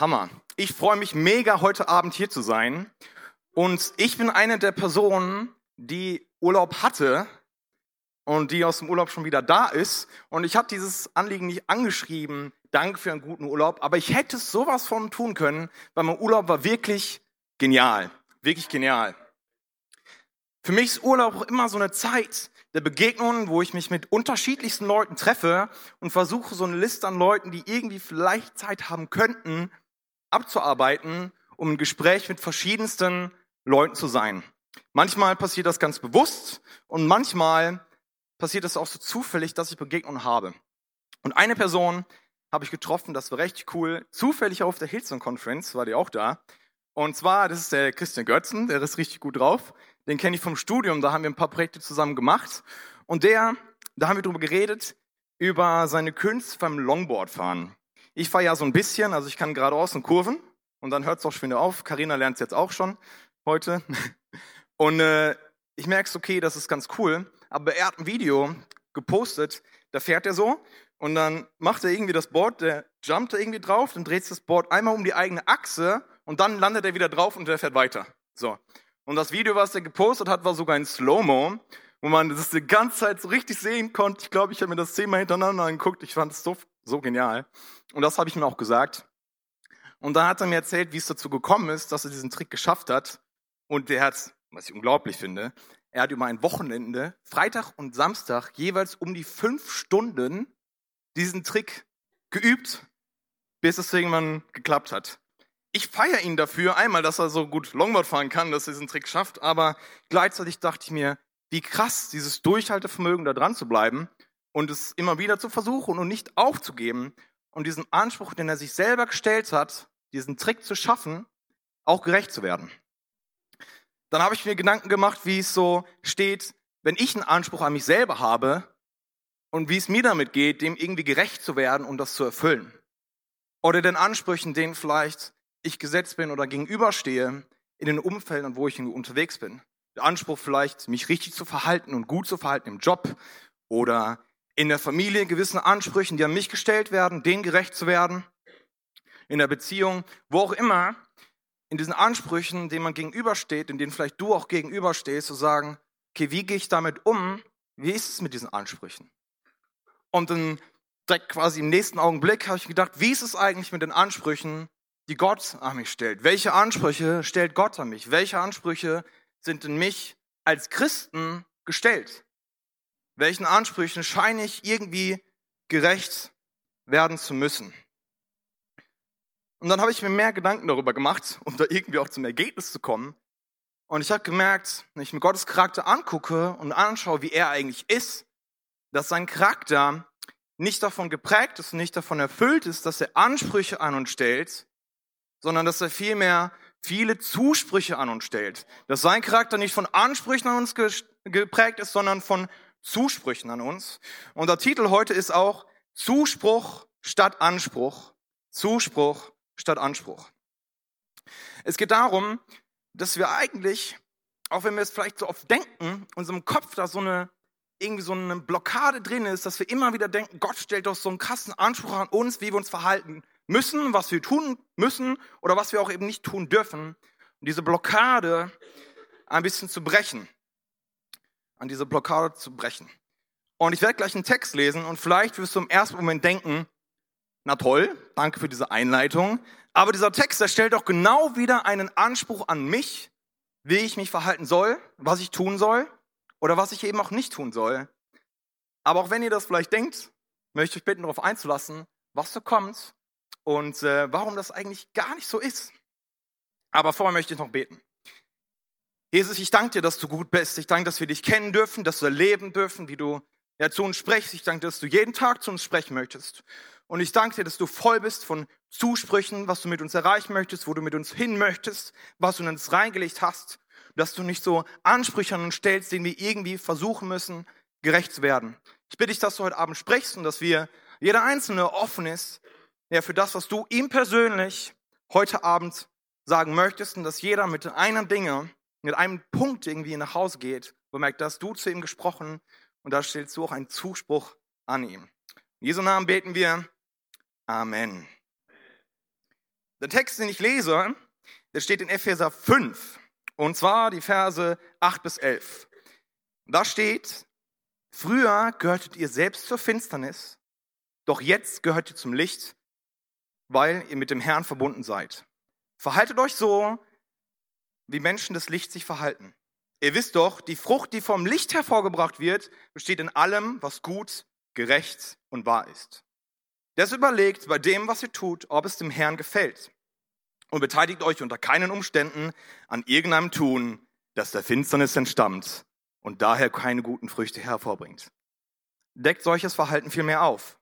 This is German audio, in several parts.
Hammer. Ich freue mich mega, heute Abend hier zu sein. Und ich bin eine der Personen, die Urlaub hatte und die aus dem Urlaub schon wieder da ist. Und ich habe dieses Anliegen nicht angeschrieben, danke für einen guten Urlaub, aber ich hätte sowas von tun können, weil mein Urlaub war wirklich genial. Wirklich genial. Für mich ist Urlaub auch immer so eine Zeit der Begegnungen, wo ich mich mit unterschiedlichsten Leuten treffe und versuche, so eine Liste an Leuten, die irgendwie vielleicht Zeit haben könnten, abzuarbeiten, um ein Gespräch mit verschiedensten Leuten zu sein. Manchmal passiert das ganz bewusst und manchmal passiert es auch so zufällig, dass ich Begegnungen habe. Und eine Person habe ich getroffen, das war recht cool, zufällig auf der Hillsong Conference, war die auch da. Und zwar, das ist der Christian Götzen, der ist richtig gut drauf. Den kenne ich vom Studium, da haben wir ein paar Projekte zusammen gemacht. Und der, da haben wir drüber geredet, über seine Künste beim Longboardfahren. Ich fahre ja so ein bisschen, also ich kann geradeaus und Kurven und dann hört es auch schon wieder auf. Karina lernt es jetzt auch schon heute. Und äh, ich merke es, okay, das ist ganz cool. Aber er hat ein Video gepostet, da fährt er so und dann macht er irgendwie das Board, der jumpt da irgendwie drauf, dann dreht das Board einmal um die eigene Achse und dann landet er wieder drauf und der fährt weiter. So. Und das Video, was er gepostet hat, war sogar in Slow-Mo, wo man das die ganze Zeit so richtig sehen konnte. Ich glaube, ich habe mir das zehnmal hintereinander angeguckt. Ich fand es so, so genial. Und das habe ich mir auch gesagt. Und dann hat er mir erzählt, wie es dazu gekommen ist, dass er diesen Trick geschafft hat. Und der hat, was ich unglaublich finde, er hat über ein Wochenende, Freitag und Samstag, jeweils um die fünf Stunden diesen Trick geübt, bis es irgendwann geklappt hat ich feiere ihn dafür, einmal, dass er so gut Longboard fahren kann, dass er diesen Trick schafft, aber gleichzeitig dachte ich mir, wie krass, dieses Durchhaltevermögen da dran zu bleiben und es immer wieder zu versuchen und nicht aufzugeben und diesen Anspruch, den er sich selber gestellt hat, diesen Trick zu schaffen, auch gerecht zu werden. Dann habe ich mir Gedanken gemacht, wie es so steht, wenn ich einen Anspruch an mich selber habe und wie es mir damit geht, dem irgendwie gerecht zu werden und das zu erfüllen. Oder den Ansprüchen, denen vielleicht ich gesetzt bin oder gegenüberstehe in den Umfeldern, wo ich unterwegs bin. Der Anspruch vielleicht, mich richtig zu verhalten und gut zu verhalten im Job oder in der Familie gewissen Ansprüchen, die an mich gestellt werden, denen gerecht zu werden. In der Beziehung, wo auch immer, in diesen Ansprüchen, denen man gegenübersteht, in denen vielleicht du auch gegenüberstehst, zu sagen, okay, wie gehe ich damit um? Wie ist es mit diesen Ansprüchen? Und dann direkt quasi im nächsten Augenblick habe ich gedacht, wie ist es eigentlich mit den Ansprüchen, die Gott an mich stellt? Welche Ansprüche stellt Gott an mich? Welche Ansprüche sind in mich als Christen gestellt? Welchen Ansprüchen scheine ich irgendwie gerecht werden zu müssen? Und dann habe ich mir mehr Gedanken darüber gemacht, um da irgendwie auch zum Ergebnis zu kommen. Und ich habe gemerkt, wenn ich mir Gottes Charakter angucke und anschaue, wie er eigentlich ist, dass sein Charakter nicht davon geprägt ist und nicht davon erfüllt ist, dass er Ansprüche an uns stellt, sondern dass er vielmehr viele Zusprüche an uns stellt. Dass sein Charakter nicht von Ansprüchen an uns geprägt ist, sondern von Zusprüchen an uns. Und der Titel heute ist auch Zuspruch statt Anspruch. Zuspruch statt Anspruch. Es geht darum, dass wir eigentlich, auch wenn wir es vielleicht so oft denken, unserem Kopf da so eine irgendwie so eine Blockade drin ist, dass wir immer wieder denken, Gott stellt doch so einen krassen Anspruch an uns, wie wir uns verhalten müssen, was wir tun müssen oder was wir auch eben nicht tun dürfen. Und diese Blockade ein bisschen zu brechen. An diese Blockade zu brechen. Und ich werde gleich einen Text lesen und vielleicht wirst du im ersten Moment denken, na toll, danke für diese Einleitung. Aber dieser Text, der stellt doch genau wieder einen Anspruch an mich, wie ich mich verhalten soll, was ich tun soll oder was ich eben auch nicht tun soll. Aber auch wenn ihr das vielleicht denkt, möchte ich bitten, darauf einzulassen, was so kommt und äh, warum das eigentlich gar nicht so ist. Aber vorher möchte ich noch beten. Jesus, ich danke dir, dass du gut bist. Ich danke, dass wir dich kennen dürfen, dass wir erleben dürfen, wie du ja, zu uns sprichst. Ich danke, dass du jeden Tag zu uns sprechen möchtest. Und ich danke dir, dass du voll bist von Zusprüchen, was du mit uns erreichen möchtest, wo du mit uns hin möchtest, was du in uns reingelegt hast. Dass du nicht so Ansprüche an uns stellst, denen wir irgendwie versuchen müssen, gerecht zu werden. Ich bitte dich, dass du heute Abend sprichst und dass wir, jeder Einzelne offen ist, ja, für das, was du ihm persönlich heute Abend sagen möchtest und dass jeder mit einem Dinge, mit einem Punkt irgendwie nach Hause geht, wo merkt, dass du zu ihm gesprochen und da stellst du auch einen Zuspruch an ihm. In Jesu Namen beten wir. Amen. Der Text, den ich lese, der steht in Epheser 5. Und zwar die Verse 8 bis 11. Da steht, früher gehörtet ihr selbst zur Finsternis, doch jetzt gehört ihr zum Licht, weil ihr mit dem Herrn verbunden seid. Verhaltet euch so, wie Menschen des Lichts sich verhalten. Ihr wisst doch, die Frucht, die vom Licht hervorgebracht wird, besteht in allem, was gut, gerecht und wahr ist. Deshalb überlegt bei dem, was ihr tut, ob es dem Herrn gefällt. Und beteiligt euch unter keinen Umständen an irgendeinem Tun, das der Finsternis entstammt und daher keine guten Früchte hervorbringt. Deckt solches Verhalten vielmehr auf.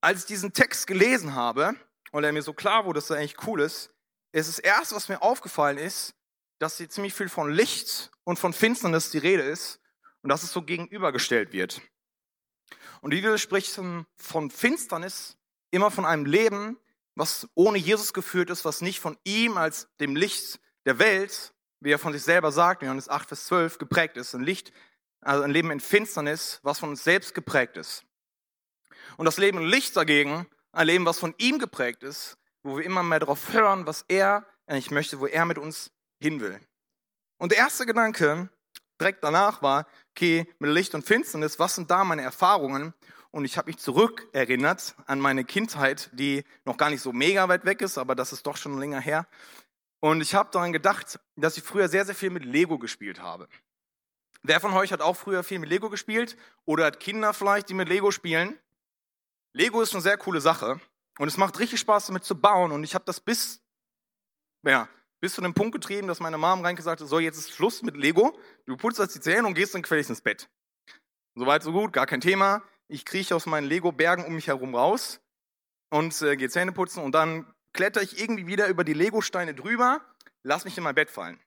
Als ich diesen Text gelesen habe und er mir so klar wurde, dass er eigentlich cool ist, ist das erste, was mir aufgefallen ist, dass hier ziemlich viel von Licht und von Finsternis die Rede ist und dass es so gegenübergestellt wird. Und die Bibel spricht von Finsternis immer von einem Leben, was ohne Jesus geführt ist, was nicht von ihm als dem Licht der Welt, wie er von sich selber sagt, in Johannes 8, Vers 12, geprägt ist. Ein Licht, also ein Leben in Finsternis, was von uns selbst geprägt ist. Und das Leben in Licht dagegen, ein Leben, was von ihm geprägt ist, wo wir immer mehr darauf hören, was er eigentlich möchte, wo er mit uns hin will. Und der erste Gedanke direkt danach war, okay, mit Licht und Finsternis, was sind da meine Erfahrungen? Und ich habe mich zurückerinnert an meine Kindheit, die noch gar nicht so mega weit weg ist, aber das ist doch schon länger her. Und ich habe daran gedacht, dass ich früher sehr, sehr viel mit Lego gespielt habe. Wer von euch hat auch früher viel mit Lego gespielt oder hat Kinder vielleicht, die mit Lego spielen? Lego ist eine sehr coole Sache und es macht richtig Spaß damit zu bauen und ich habe das bis ja, bis zu dem Punkt getrieben, dass meine Mom reingesagt hat, so jetzt ist Schluss mit Lego, du putzt jetzt die Zähne und gehst dann gefälligst ins Bett. Soweit, so gut, gar kein Thema. Ich krieche aus meinen Lego-Bergen um mich herum raus und äh, gehe Zähne putzen und dann kletter ich irgendwie wieder über die Lego-Steine drüber, lass mich in mein Bett fallen.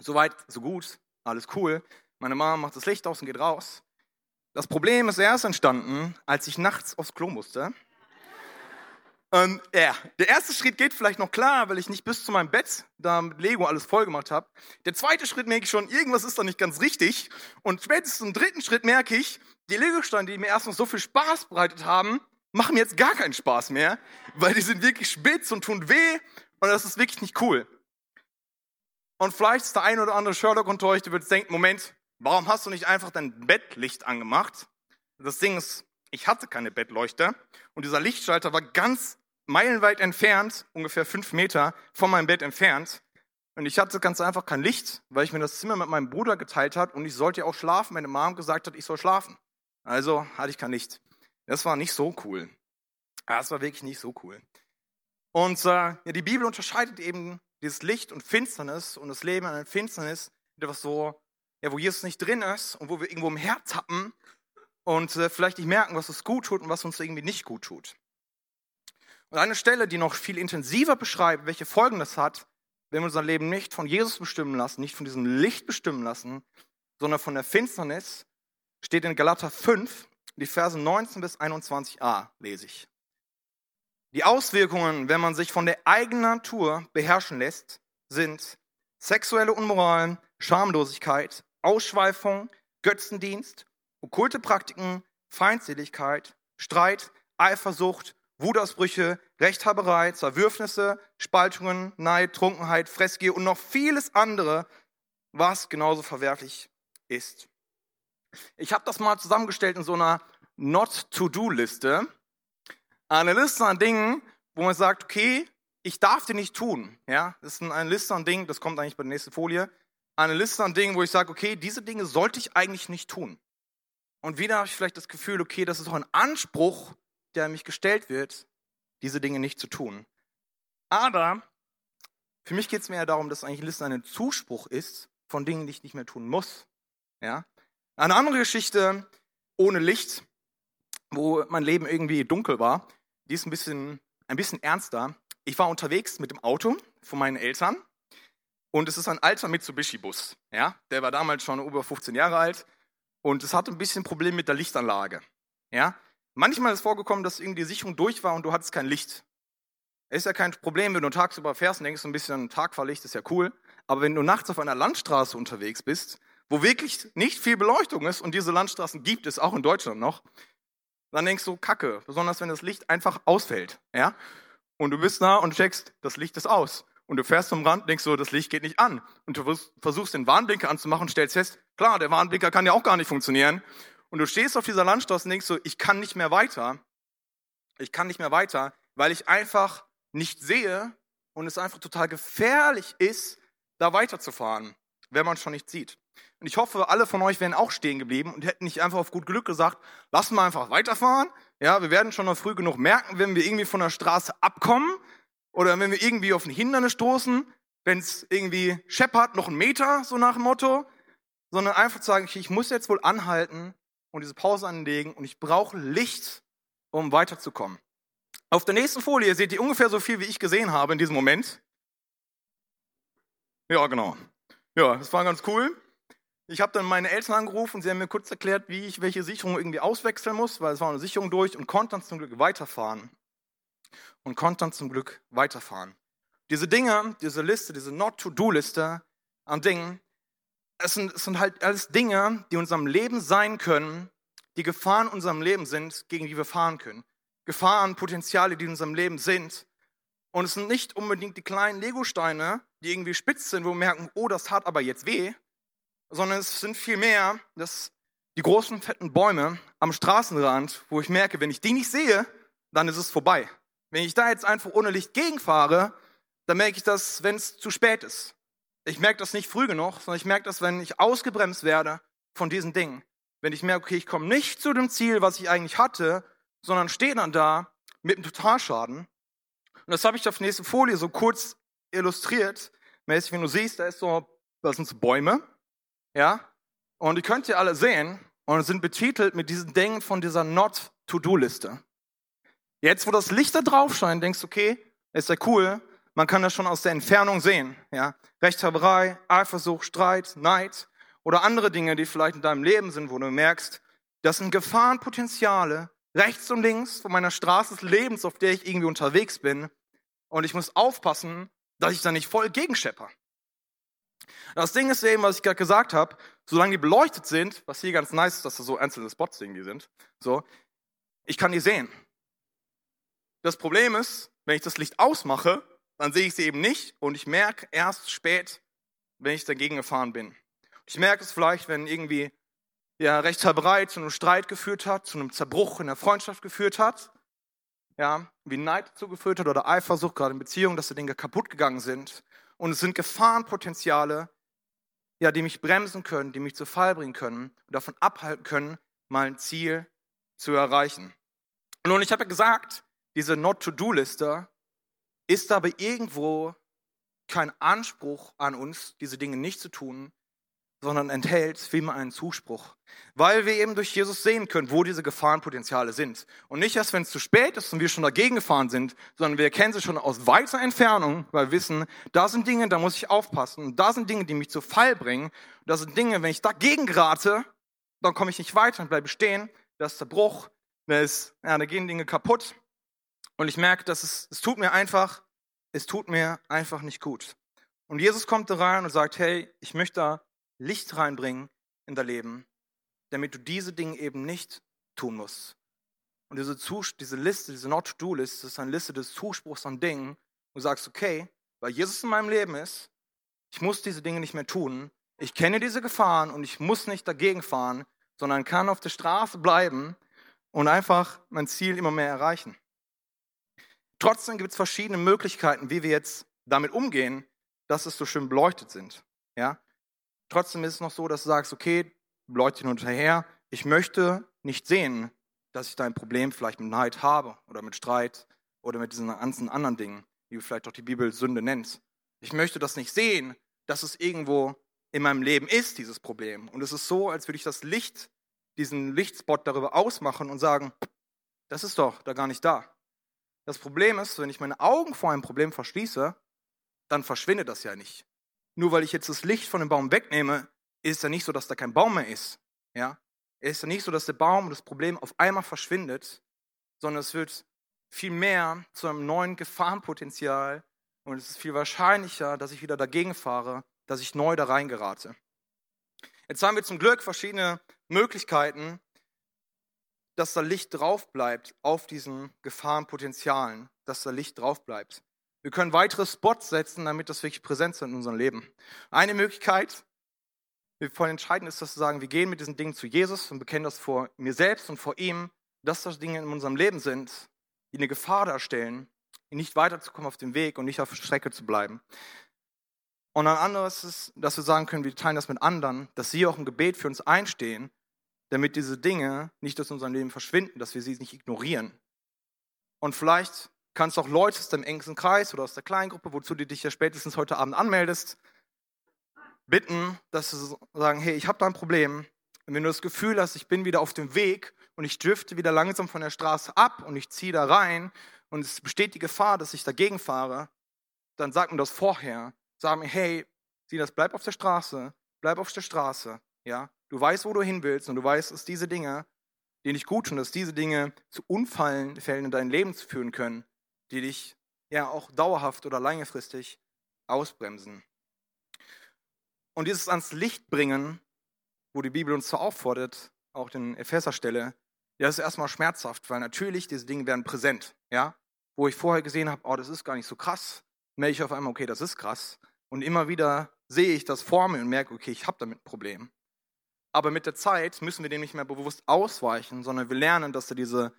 Soweit, so gut, alles cool. Meine Mom macht das Licht aus und geht raus. Das Problem ist erst entstanden, als ich nachts aufs Klo musste ähm, ja, der erste Schritt geht vielleicht noch klar, weil ich nicht bis zu meinem Bett da mit Lego alles voll gemacht habe. Der zweite Schritt merke ich schon, irgendwas ist da nicht ganz richtig. Und spätestens im dritten Schritt merke ich, die Lego-Steine, die mir erst noch so viel Spaß bereitet haben, machen mir jetzt gar keinen Spaß mehr, weil die sind wirklich spitz und tun weh und das ist wirklich nicht cool. Und vielleicht ist der ein oder andere Sherlock unter euch, der wird denken, Moment, warum hast du nicht einfach dein Bettlicht angemacht? Das Ding ist, ich hatte keine Bettleuchte und dieser Lichtschalter war ganz meilenweit entfernt, ungefähr fünf Meter von meinem Bett entfernt. Und ich hatte ganz einfach kein Licht, weil ich mir das Zimmer mit meinem Bruder geteilt hat und ich sollte ja auch schlafen. Meine Mom gesagt hat, ich soll schlafen. Also hatte ich kein Licht. Das war nicht so cool. Das war wirklich nicht so cool. Und äh, ja, die Bibel unterscheidet eben dieses Licht und Finsternis und das Leben an der Finsternis, etwas so, ja, wo Jesus nicht drin ist und wo wir irgendwo im Herz tappen und äh, vielleicht nicht merken, was uns gut tut und was uns irgendwie nicht gut tut. Und eine Stelle, die noch viel intensiver beschreibt, welche Folgen das hat, wenn wir unser Leben nicht von Jesus bestimmen lassen, nicht von diesem Licht bestimmen lassen, sondern von der Finsternis, steht in Galater 5, die Verse 19 bis 21a, lese ich. Die Auswirkungen, wenn man sich von der eigenen Natur beherrschen lässt, sind sexuelle Unmoral, Schamlosigkeit, Ausschweifung, Götzendienst, okkulte Praktiken, Feindseligkeit, Streit, Eifersucht, Wutausbrüche, Rechthaberei, Zerwürfnisse, Spaltungen, Neid, Trunkenheit, Fressgier und noch vieles andere, was genauso verwerflich ist. Ich habe das mal zusammengestellt in so einer Not-to-Do-Liste. Eine Liste an Dingen, wo man sagt, okay, ich darf die nicht tun. Ja, das ist eine Liste an Dingen, das kommt eigentlich bei der nächsten Folie. Eine Liste an Dingen, wo ich sage, okay, diese Dinge sollte ich eigentlich nicht tun. Und wieder habe ich vielleicht das Gefühl, okay, das ist auch ein Anspruch, der an mich gestellt wird, diese Dinge nicht zu tun. Aber für mich geht es mehr darum, dass eigentlich Listen ein Zuspruch ist von Dingen, die ich nicht mehr tun muss. Ja? Eine andere Geschichte ohne Licht, wo mein Leben irgendwie dunkel war, die ist ein bisschen, ein bisschen ernster. Ich war unterwegs mit dem Auto von meinen Eltern und es ist ein alter Mitsubishi-Bus. Ja? Der war damals schon über 15 Jahre alt und es hatte ein bisschen Problem mit der Lichtanlage. Ja? Manchmal ist vorgekommen, dass irgendwie die Sicherung durch war und du hattest kein Licht. Ist ja kein Problem, wenn du tagsüber fährst und denkst, ein bisschen Tagfahrlicht ist ja cool. Aber wenn du nachts auf einer Landstraße unterwegs bist, wo wirklich nicht viel Beleuchtung ist, und diese Landstraßen gibt es auch in Deutschland noch, dann denkst du, Kacke, besonders wenn das Licht einfach ausfällt. Ja? und du bist da und checkst, das Licht ist aus. Und du fährst zum Rand, denkst so, das Licht geht nicht an. Und du versuchst den Warnblinker anzumachen und stellst fest, klar, der Warnblinker kann ja auch gar nicht funktionieren. Und du stehst auf dieser Landstraße und denkst so, ich kann nicht mehr weiter. Ich kann nicht mehr weiter, weil ich einfach nicht sehe und es einfach total gefährlich ist, da weiterzufahren, wenn man schon nicht sieht. Und ich hoffe, alle von euch wären auch stehen geblieben und hätten nicht einfach auf gut Glück gesagt, lass mal einfach weiterfahren. Ja, wir werden schon noch früh genug merken, wenn wir irgendwie von der Straße abkommen oder wenn wir irgendwie auf ein Hindernis stoßen, wenn es irgendwie scheppert, noch einen Meter, so nach dem Motto, sondern einfach zu sagen, okay, ich muss jetzt wohl anhalten und diese Pause anlegen und ich brauche Licht, um weiterzukommen. Auf der nächsten Folie seht ihr ungefähr so viel, wie ich gesehen habe in diesem Moment. Ja, genau. Ja, das war ganz cool. Ich habe dann meine Eltern angerufen, sie haben mir kurz erklärt, wie ich welche Sicherung irgendwie auswechseln muss, weil es war eine Sicherung durch und konnte dann zum Glück weiterfahren. Und konnte dann zum Glück weiterfahren. Diese Dinge, diese Liste, diese Not-to-Do-Liste an Dingen, es sind, es sind halt alles Dinge, die in unserem Leben sein können, die Gefahren in unserem Leben sind, gegen die wir fahren können. Gefahren, Potenziale, die in unserem Leben sind. Und es sind nicht unbedingt die kleinen Legosteine, die irgendwie spitz sind, wo wir merken, oh, das tat aber jetzt weh, sondern es sind vielmehr die großen, fetten Bäume am Straßenrand, wo ich merke, wenn ich die nicht sehe, dann ist es vorbei. Wenn ich da jetzt einfach ohne Licht gegenfahre, dann merke ich das, wenn es zu spät ist. Ich merke das nicht früh genug, sondern ich merke das, wenn ich ausgebremst werde von diesen Dingen. Wenn ich merke, okay, ich komme nicht zu dem Ziel, was ich eigentlich hatte, sondern stehe dann da mit einem Totalschaden. Und das habe ich auf der nächsten Folie so kurz illustriert. Mäßig, wenn du siehst, da ist so, das sind so Bäume. Ja? Und die könnt ihr alle sehen und sind betitelt mit diesen Dingen von dieser Not-To-Do-Liste. Jetzt, wo das Licht da drauf scheint, denkst du, okay, ist ja cool, man kann das schon aus der Entfernung sehen. Ja? Rechthaberei, Eifersucht, Streit, Neid oder andere Dinge, die vielleicht in deinem Leben sind, wo du merkst, das sind Gefahrenpotenziale rechts und links von meiner Straße des Lebens, auf der ich irgendwie unterwegs bin. Und ich muss aufpassen, dass ich da nicht voll gegenschepper. Das Ding ist eben, was ich gerade gesagt habe, solange die beleuchtet sind, was hier ganz nice ist, dass da so einzelne Spots irgendwie sind, so, ich kann die sehen. Das Problem ist, wenn ich das Licht ausmache, dann sehe ich sie eben nicht und ich merke erst spät, wenn ich dagegen gefahren bin. Ich merke es vielleicht, wenn irgendwie ja, Rechtshaberei zu einem Streit geführt hat, zu einem Zerbruch in der Freundschaft geführt hat, ja, wie Neid dazu geführt hat oder Eifersucht, gerade in Beziehungen, dass die Dinge kaputt gegangen sind. Und es sind Gefahrenpotenziale, ja, die mich bremsen können, die mich zu Fall bringen können und davon abhalten können, mein Ziel zu erreichen. Nun, ich habe ja gesagt, diese Not-to-Do-Liste ist aber irgendwo kein Anspruch an uns, diese Dinge nicht zu tun, sondern enthält vielmehr einen Zuspruch. Weil wir eben durch Jesus sehen können, wo diese Gefahrenpotenziale sind. Und nicht erst, wenn es zu spät ist und wir schon dagegen gefahren sind, sondern wir erkennen sie schon aus weiter Entfernung, weil wir wissen, da sind Dinge, da muss ich aufpassen. Und da sind Dinge, die mich zu Fall bringen. da sind Dinge, wenn ich dagegen gerate, dann komme ich nicht weiter und bleibe stehen. Da ist der Bruch, da, ist, ja, da gehen Dinge kaputt. Und ich merke, dass es, es tut mir einfach, es tut mir einfach nicht gut. Und Jesus kommt da rein und sagt, hey, ich möchte da Licht reinbringen in dein Leben, damit du diese Dinge eben nicht tun musst. Und diese, diese Liste, diese Not-to-Do-Liste, ist eine Liste des Zuspruchs an Dingen, wo du sagst, okay, weil Jesus in meinem Leben ist, ich muss diese Dinge nicht mehr tun, ich kenne diese Gefahren und ich muss nicht dagegen fahren, sondern kann auf der Straße bleiben und einfach mein Ziel immer mehr erreichen. Trotzdem gibt es verschiedene Möglichkeiten, wie wir jetzt damit umgehen, dass es so schön beleuchtet sind. Ja? Trotzdem ist es noch so, dass du sagst, okay, leuchte hin und her, ich möchte nicht sehen, dass ich da ein Problem vielleicht mit Neid habe oder mit Streit oder mit diesen ganzen anderen Dingen, die vielleicht auch die Bibel Sünde nennt. Ich möchte das nicht sehen, dass es irgendwo in meinem Leben ist, dieses Problem. Und es ist so, als würde ich das Licht, diesen Lichtspot darüber ausmachen und sagen, das ist doch da gar nicht da. Das Problem ist, wenn ich meine Augen vor einem Problem verschließe, dann verschwindet das ja nicht nur weil ich jetzt das Licht von dem Baum wegnehme, ist ja nicht so, dass da kein Baum mehr ist. Ja? Es ist ja nicht so, dass der Baum und das Problem auf einmal verschwindet, sondern es wird viel mehr zu einem neuen Gefahrenpotenzial und es ist viel wahrscheinlicher, dass ich wieder dagegen fahre, dass ich neu da reingerate. Jetzt haben wir zum Glück verschiedene Möglichkeiten, dass da Licht drauf bleibt auf diesen Gefahrenpotenzialen, dass da Licht drauf bleibt. Wir können weitere Spots setzen, damit das wirklich präsent ist in unserem Leben. Eine Möglichkeit, wie voll entscheidend ist, dass wir sagen, wir gehen mit diesen Dingen zu Jesus und bekennen das vor mir selbst und vor ihm, dass das Dinge in unserem Leben sind, die eine Gefahr darstellen, nicht weiterzukommen auf dem Weg und nicht auf der Strecke zu bleiben. Und ein anderes ist, dass wir sagen können, wir teilen das mit anderen, dass sie auch im Gebet für uns einstehen, damit diese Dinge nicht aus unserem Leben verschwinden, dass wir sie nicht ignorieren. Und vielleicht kannst du auch Leute aus deinem engsten Kreis oder aus der Kleingruppe, wozu du dich ja spätestens heute Abend anmeldest, bitten, dass sie sagen, hey, ich habe da ein Problem. Und wenn du das Gefühl hast, ich bin wieder auf dem Weg und ich drifte wieder langsam von der Straße ab und ich ziehe da rein und es besteht die Gefahr, dass ich dagegen fahre, dann sag mir das vorher. Sag mir, hey, sieh das, bleib auf der Straße, bleib auf der Straße, ja. Du weißt, wo du hin willst und du weißt, dass diese Dinge, die nicht gut tun, dass diese Dinge zu Unfällen in dein Leben führen können, die dich ja auch dauerhaft oder längerfristig ausbremsen. Und dieses ans Licht bringen, wo die Bibel uns so auffordert, auch den Epheserstelle, ja, das ist erstmal schmerzhaft, weil natürlich diese Dinge werden präsent, ja. Wo ich vorher gesehen habe, oh, das ist gar nicht so krass, merke ich auf einmal, okay, das ist krass. Und immer wieder sehe ich das vor mir und merke, okay, ich habe damit ein Problem. Aber mit der Zeit müssen wir dem nicht mehr bewusst ausweichen, sondern wir lernen, dass da diese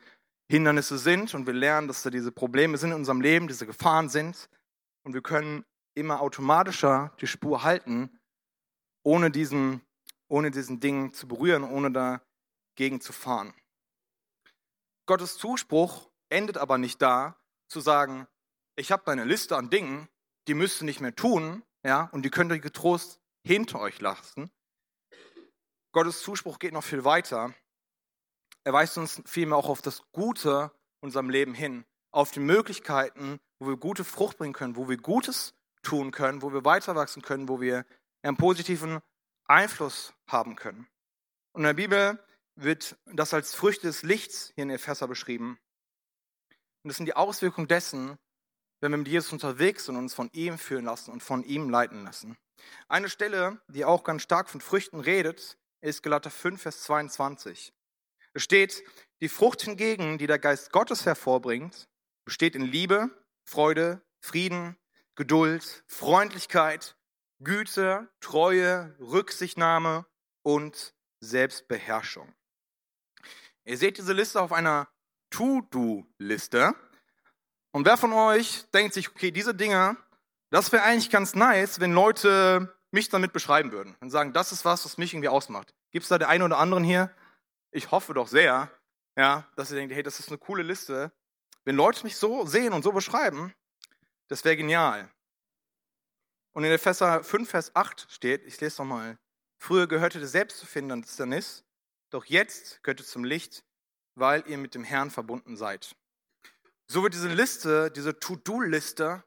Hindernisse sind und wir lernen, dass da diese Probleme sind in unserem Leben, diese Gefahren sind. Und wir können immer automatischer die Spur halten, ohne diesen, ohne diesen Ding zu berühren, ohne dagegen zu fahren. Gottes Zuspruch endet aber nicht da, zu sagen, ich habe eine Liste an Dingen, die müsst ihr nicht mehr tun, ja, und die könnt ihr getrost hinter euch lassen. Gottes Zuspruch geht noch viel weiter. Er weist uns vielmehr auch auf das Gute unserem Leben hin, auf die Möglichkeiten, wo wir gute Frucht bringen können, wo wir Gutes tun können, wo wir weiter wachsen können, wo wir einen positiven Einfluss haben können. Und in der Bibel wird das als Früchte des Lichts hier in Epheser beschrieben. Und das sind die Auswirkungen dessen, wenn wir mit Jesus unterwegs sind und uns von ihm führen lassen und von ihm leiten lassen. Eine Stelle, die auch ganz stark von Früchten redet, ist Galater 5, Vers 22. Es steht, die Frucht hingegen, die der Geist Gottes hervorbringt, besteht in Liebe, Freude, Frieden, Geduld, Freundlichkeit, Güte, Treue, Rücksichtnahme und Selbstbeherrschung. Ihr seht diese Liste auf einer To-Do-Liste. Und wer von euch denkt sich, okay, diese Dinge, das wäre eigentlich ganz nice, wenn Leute mich damit beschreiben würden und sagen, das ist was, was mich irgendwie ausmacht. Gibt es da der eine oder anderen hier? Ich hoffe doch sehr, ja, dass ihr denkt, hey, das ist eine coole Liste. Wenn Leute mich so sehen und so beschreiben, das wäre genial. Und in Epheser 5, Vers 8 steht, ich lese nochmal, früher gehörte der Selbstfinsternis, doch jetzt gehört ihr zum Licht, weil ihr mit dem Herrn verbunden seid. So wird diese Liste, diese To-Do-Liste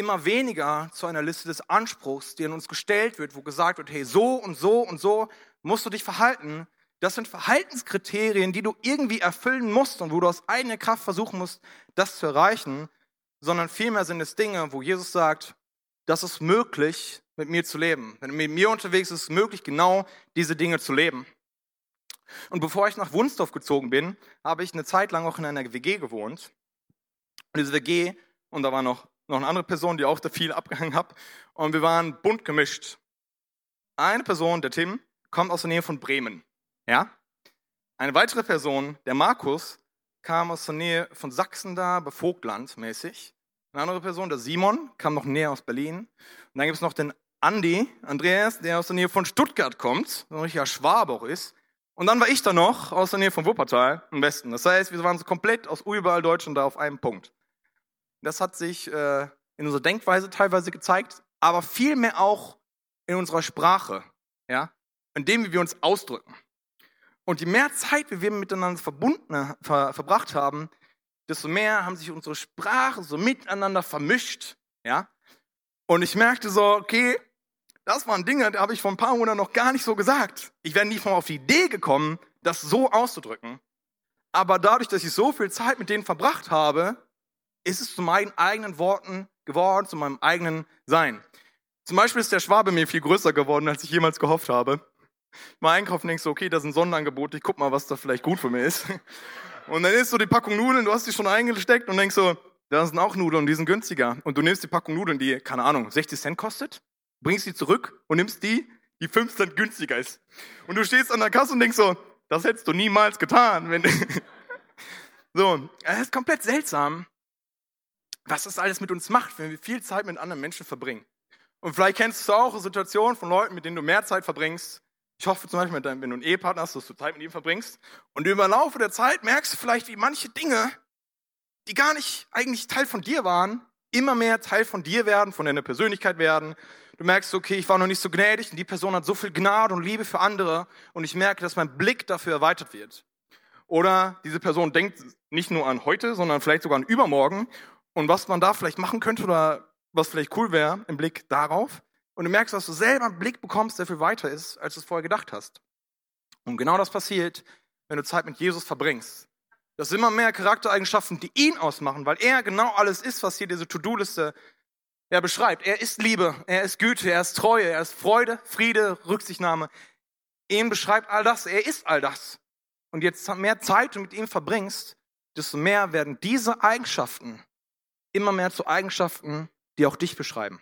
immer weniger zu einer Liste des Anspruchs, die an uns gestellt wird, wo gesagt wird, hey, so und so und so musst du dich verhalten. Das sind Verhaltenskriterien, die du irgendwie erfüllen musst und wo du aus eigener Kraft versuchen musst, das zu erreichen, sondern vielmehr sind es Dinge, wo Jesus sagt, das ist möglich, mit mir zu leben. Wenn du mit mir unterwegs bist, ist es möglich, genau diese Dinge zu leben. Und bevor ich nach Wunsdorf gezogen bin, habe ich eine Zeit lang auch in einer WG gewohnt. Und diese WG, und da war noch noch eine andere Person, die auch da viel abgehangen hat. Und wir waren bunt gemischt. Eine Person, der Tim, kommt aus der Nähe von Bremen. Ja? Eine weitere Person, der Markus, kam aus der Nähe von Sachsen da, bei Vogtland mäßig. Eine andere Person, der Simon, kam noch näher aus Berlin. Und dann gibt es noch den Andi, Andreas, der aus der Nähe von Stuttgart kommt, so ein richtiger Schwabe auch ist. Und dann war ich da noch aus der Nähe von Wuppertal im Westen. Das heißt, wir waren so komplett aus überall Deutschland da auf einem Punkt. Das hat sich äh, in unserer Denkweise teilweise gezeigt, aber vielmehr auch in unserer Sprache, ja, indem wir uns ausdrücken. Und je mehr Zeit wir miteinander verbunden ver, verbracht haben, desto mehr haben sich unsere Sprachen so miteinander vermischt, ja. Und ich merkte so, okay, das waren Dinge, die habe ich vor ein paar Monaten noch gar nicht so gesagt. Ich wäre nie auf die Idee gekommen, das so auszudrücken. Aber dadurch, dass ich so viel Zeit mit denen verbracht habe, ist es zu meinen eigenen Worten geworden, zu meinem eigenen Sein. Zum Beispiel ist der Schwabe mir viel größer geworden, als ich jemals gehofft habe. Mal einkaufen denkst du, okay, das ist ein Sonderangebot, ich guck mal, was da vielleicht gut für mich ist. Und dann ist so die Packung Nudeln, du hast die schon eingesteckt und denkst so, da sind auch Nudeln die sind günstiger. Und du nimmst die Packung Nudeln, die, keine Ahnung, 60 Cent kostet, bringst die zurück und nimmst die, die 5 Cent günstiger ist. Und du stehst an der Kasse und denkst so, das hättest du niemals getan. Wenn so, es ist komplett seltsam, was das alles mit uns macht, wenn wir viel Zeit mit anderen Menschen verbringen. Und vielleicht kennst du auch Situationen von Leuten, mit denen du mehr Zeit verbringst. Ich hoffe zum Beispiel, wenn du einen Ehepartner hast, dass du Zeit mit ihm verbringst. Und über Laufe der Zeit merkst du vielleicht, wie manche Dinge, die gar nicht eigentlich Teil von dir waren, immer mehr Teil von dir werden, von deiner Persönlichkeit werden. Du merkst, okay, ich war noch nicht so gnädig und die Person hat so viel Gnade und Liebe für andere und ich merke, dass mein Blick dafür erweitert wird. Oder diese Person denkt nicht nur an heute, sondern vielleicht sogar an übermorgen und was man da vielleicht machen könnte oder was vielleicht cool wäre im Blick darauf. Und du merkst, dass du selber einen Blick bekommst, der viel weiter ist, als du es vorher gedacht hast. Und genau das passiert, wenn du Zeit mit Jesus verbringst. Das sind immer mehr Charaktereigenschaften, die ihn ausmachen, weil er genau alles ist, was hier diese To-Do-Liste ja, beschreibt. Er ist Liebe, er ist Güte, er ist Treue, er ist Freude, Friede, Rücksichtnahme. Ihn beschreibt all das, er ist all das. Und jetzt mehr Zeit du mit ihm verbringst, desto mehr werden diese Eigenschaften immer mehr zu Eigenschaften, die auch dich beschreiben.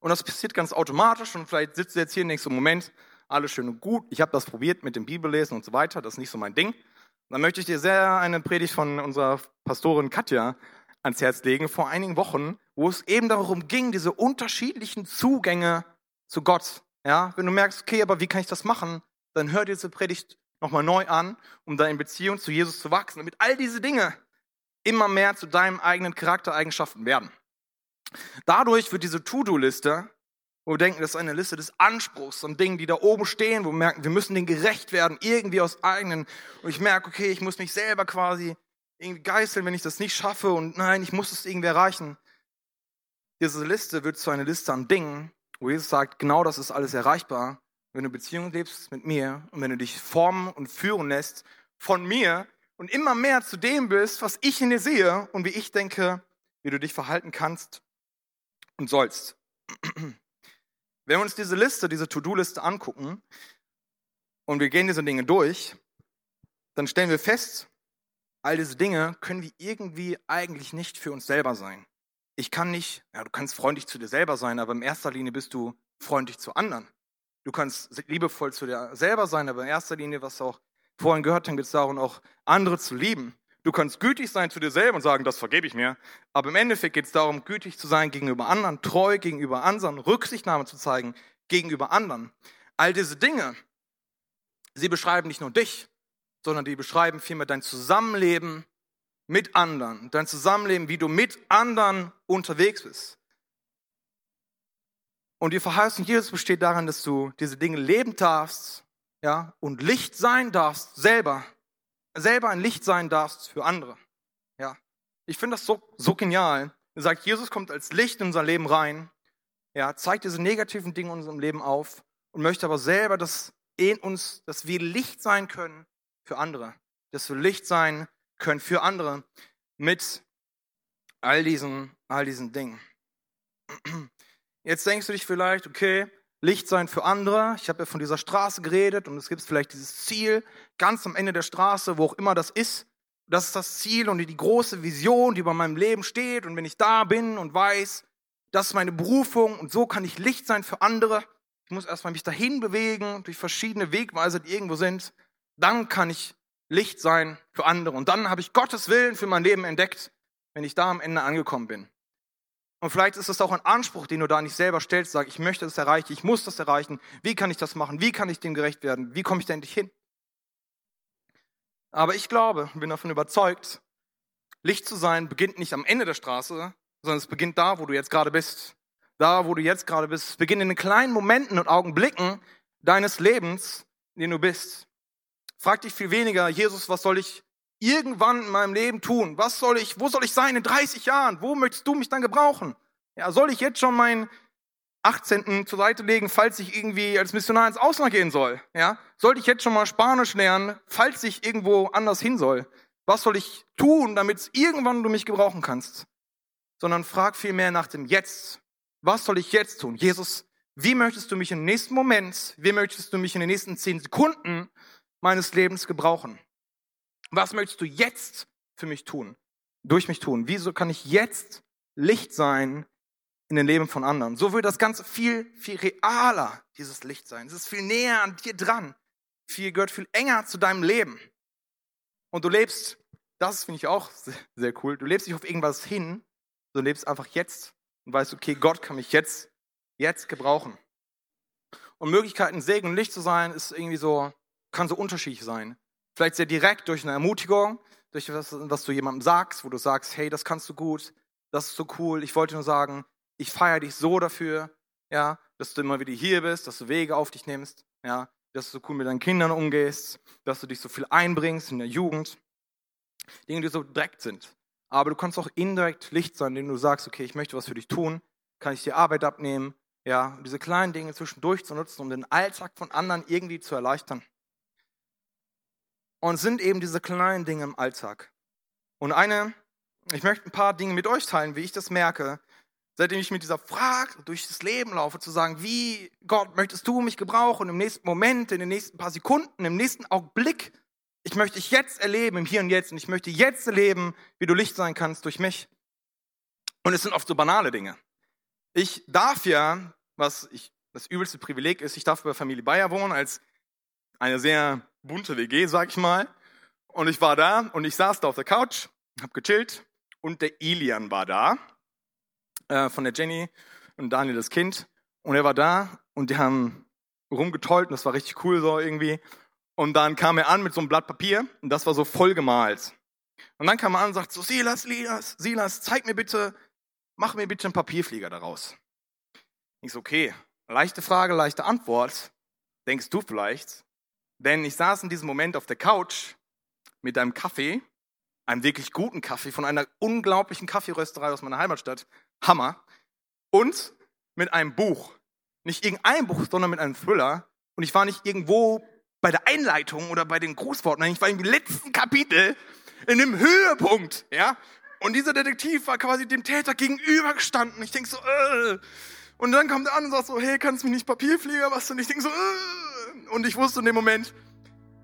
Und das passiert ganz automatisch und vielleicht sitzt du jetzt hier und denkst Moment, alles schön und gut, ich habe das probiert mit dem Bibellesen und so weiter, das ist nicht so mein Ding. Dann möchte ich dir sehr eine Predigt von unserer Pastorin Katja ans Herz legen, vor einigen Wochen, wo es eben darum ging, diese unterschiedlichen Zugänge zu Gott. Ja, wenn du merkst, okay, aber wie kann ich das machen, dann hör dir diese Predigt nochmal neu an, um da in Beziehung zu Jesus zu wachsen, damit all diese Dinge immer mehr zu deinen eigenen Charaktereigenschaften werden. Dadurch wird diese To-Do-Liste, wo wir denken, das ist eine Liste des Anspruchs und Dingen, die da oben stehen, wo wir merken, wir müssen denen gerecht werden, irgendwie aus eigenen, und ich merke, okay, ich muss mich selber quasi irgendwie geißeln, wenn ich das nicht schaffe und nein, ich muss es irgendwie erreichen. Diese Liste wird zu einer Liste an Dingen, wo Jesus sagt, genau das ist alles erreichbar, wenn du Beziehungen lebst mit mir und wenn du dich formen und führen lässt von mir und immer mehr zu dem bist, was ich in dir sehe und wie ich denke, wie du dich verhalten kannst und sollst. Wenn wir uns diese Liste, diese To-Do-Liste angucken und wir gehen diese Dinge durch, dann stellen wir fest, all diese Dinge können wir irgendwie eigentlich nicht für uns selber sein. Ich kann nicht, ja, du kannst freundlich zu dir selber sein, aber in erster Linie bist du freundlich zu anderen. Du kannst liebevoll zu dir selber sein, aber in erster Linie, was auch vorhin gehört haben, geht es darum, auch andere zu lieben. Du kannst gütig sein zu dir selber und sagen, das vergebe ich mir. Aber im Endeffekt geht es darum, gütig zu sein gegenüber anderen, treu gegenüber anderen, Rücksichtnahme zu zeigen gegenüber anderen. All diese Dinge, sie beschreiben nicht nur dich, sondern die beschreiben vielmehr dein Zusammenleben mit anderen, dein Zusammenleben, wie du mit anderen unterwegs bist. Und die Verheißung Jesus besteht darin, dass du diese Dinge leben darfst, ja, und Licht sein darfst selber selber ein Licht sein darfst für andere. Ja. Ich finde das so, so genial. Er sagt, Jesus kommt als Licht in unser Leben rein, ja, zeigt diese negativen Dinge in unserem Leben auf und möchte aber selber, dass in uns, dass wir Licht sein können für andere, dass wir Licht sein können für andere mit all diesen, all diesen Dingen. Jetzt denkst du dich vielleicht, okay, Licht sein für andere. Ich habe ja von dieser Straße geredet und es gibt vielleicht dieses Ziel ganz am Ende der Straße, wo auch immer das ist. Das ist das Ziel und die große Vision, die über meinem Leben steht. Und wenn ich da bin und weiß, das ist meine Berufung und so kann ich Licht sein für andere. Ich muss erstmal mich dahin bewegen durch verschiedene Wegweise, die irgendwo sind. Dann kann ich Licht sein für andere. Und dann habe ich Gottes Willen für mein Leben entdeckt, wenn ich da am Ende angekommen bin. Und vielleicht ist es auch ein Anspruch, den du da nicht selber stellst, sag, ich möchte das erreichen, ich muss das erreichen. Wie kann ich das machen? Wie kann ich dem gerecht werden? Wie komme ich da endlich hin? Aber ich glaube, bin davon überzeugt, Licht zu sein beginnt nicht am Ende der Straße, sondern es beginnt da, wo du jetzt gerade bist. Da, wo du jetzt gerade bist. Es beginnt in den kleinen Momenten und Augenblicken deines Lebens, in denen du bist. Frag dich viel weniger, Jesus, was soll ich irgendwann in meinem Leben tun? Was soll ich, wo soll ich sein in 30 Jahren? Wo möchtest du mich dann gebrauchen? Ja, soll ich jetzt schon meinen 18. zur Seite legen, falls ich irgendwie als Missionar ins Ausland gehen soll? Ja, sollte ich jetzt schon mal Spanisch lernen, falls ich irgendwo anders hin soll? Was soll ich tun, damit irgendwann du mich gebrauchen kannst? Sondern frag vielmehr nach dem Jetzt. Was soll ich jetzt tun? Jesus, Wie möchtest du mich im nächsten Moment, wie möchtest du mich in den nächsten zehn Sekunden meines Lebens gebrauchen? Was möchtest du jetzt für mich tun? Durch mich tun? Wieso kann ich jetzt Licht sein in den Leben von anderen? So wird das Ganze viel, viel realer, dieses Licht sein. Es ist viel näher an dir dran. Viel gehört viel enger zu deinem Leben. Und du lebst, das finde ich auch sehr cool, du lebst nicht auf irgendwas hin, du lebst einfach jetzt und weißt, okay, Gott kann mich jetzt, jetzt gebrauchen. Und Möglichkeiten, Segen und Licht zu sein, ist irgendwie so, kann so unterschiedlich sein. Vielleicht sehr direkt durch eine Ermutigung, durch was, was du jemandem sagst, wo du sagst, hey, das kannst du gut, das ist so cool. Ich wollte nur sagen, ich feiere dich so dafür, ja, dass du immer wieder hier bist, dass du Wege auf dich nimmst, ja, dass du so cool mit deinen Kindern umgehst, dass du dich so viel einbringst in der Jugend. Dinge, die so direkt sind. Aber du kannst auch indirekt Licht sein, indem du sagst, okay, ich möchte was für dich tun, kann ich dir Arbeit abnehmen, ja, diese kleinen Dinge zwischendurch zu nutzen, um den Alltag von anderen irgendwie zu erleichtern. Und sind eben diese kleinen Dinge im Alltag. Und eine, ich möchte ein paar Dinge mit euch teilen, wie ich das merke, seitdem ich mit dieser Frage durch das Leben laufe, zu sagen, wie Gott möchtest du mich gebrauchen im nächsten Moment, in den nächsten paar Sekunden, im nächsten Augenblick. Ich möchte dich jetzt erleben, im Hier und Jetzt. Und ich möchte jetzt erleben, wie du Licht sein kannst durch mich. Und es sind oft so banale Dinge. Ich darf ja, was ich, das übelste Privileg ist, ich darf bei Familie Bayer wohnen als eine sehr bunte WG, sag ich mal. Und ich war da und ich saß da auf der Couch, hab gechillt und der Ilian war da, äh, von der Jenny und Daniel das Kind. Und er war da und die haben rumgetollt und das war richtig cool so irgendwie. Und dann kam er an mit so einem Blatt Papier und das war so voll gemalt. Und dann kam er an und sagt so, Silas, Silas, Silas, zeig mir bitte, mach mir bitte einen Papierflieger daraus. Ich so, okay, leichte Frage, leichte Antwort. Denkst du vielleicht? Denn ich saß in diesem Moment auf der Couch mit einem Kaffee, einem wirklich guten Kaffee von einer unglaublichen Kaffeerösterei aus meiner Heimatstadt, Hammer, und mit einem Buch. Nicht irgendein Buch, sondern mit einem Thriller. Und ich war nicht irgendwo bei der Einleitung oder bei den Grußworten, ich war im letzten Kapitel, in dem Höhepunkt, ja. Und dieser Detektiv war quasi dem Täter gegenübergestanden. Ich denk so, äh. Und dann kommt er an und sagt so, hey, kannst du mich nicht Papierflieger was? Und ich denk so, äh und ich wusste in dem Moment,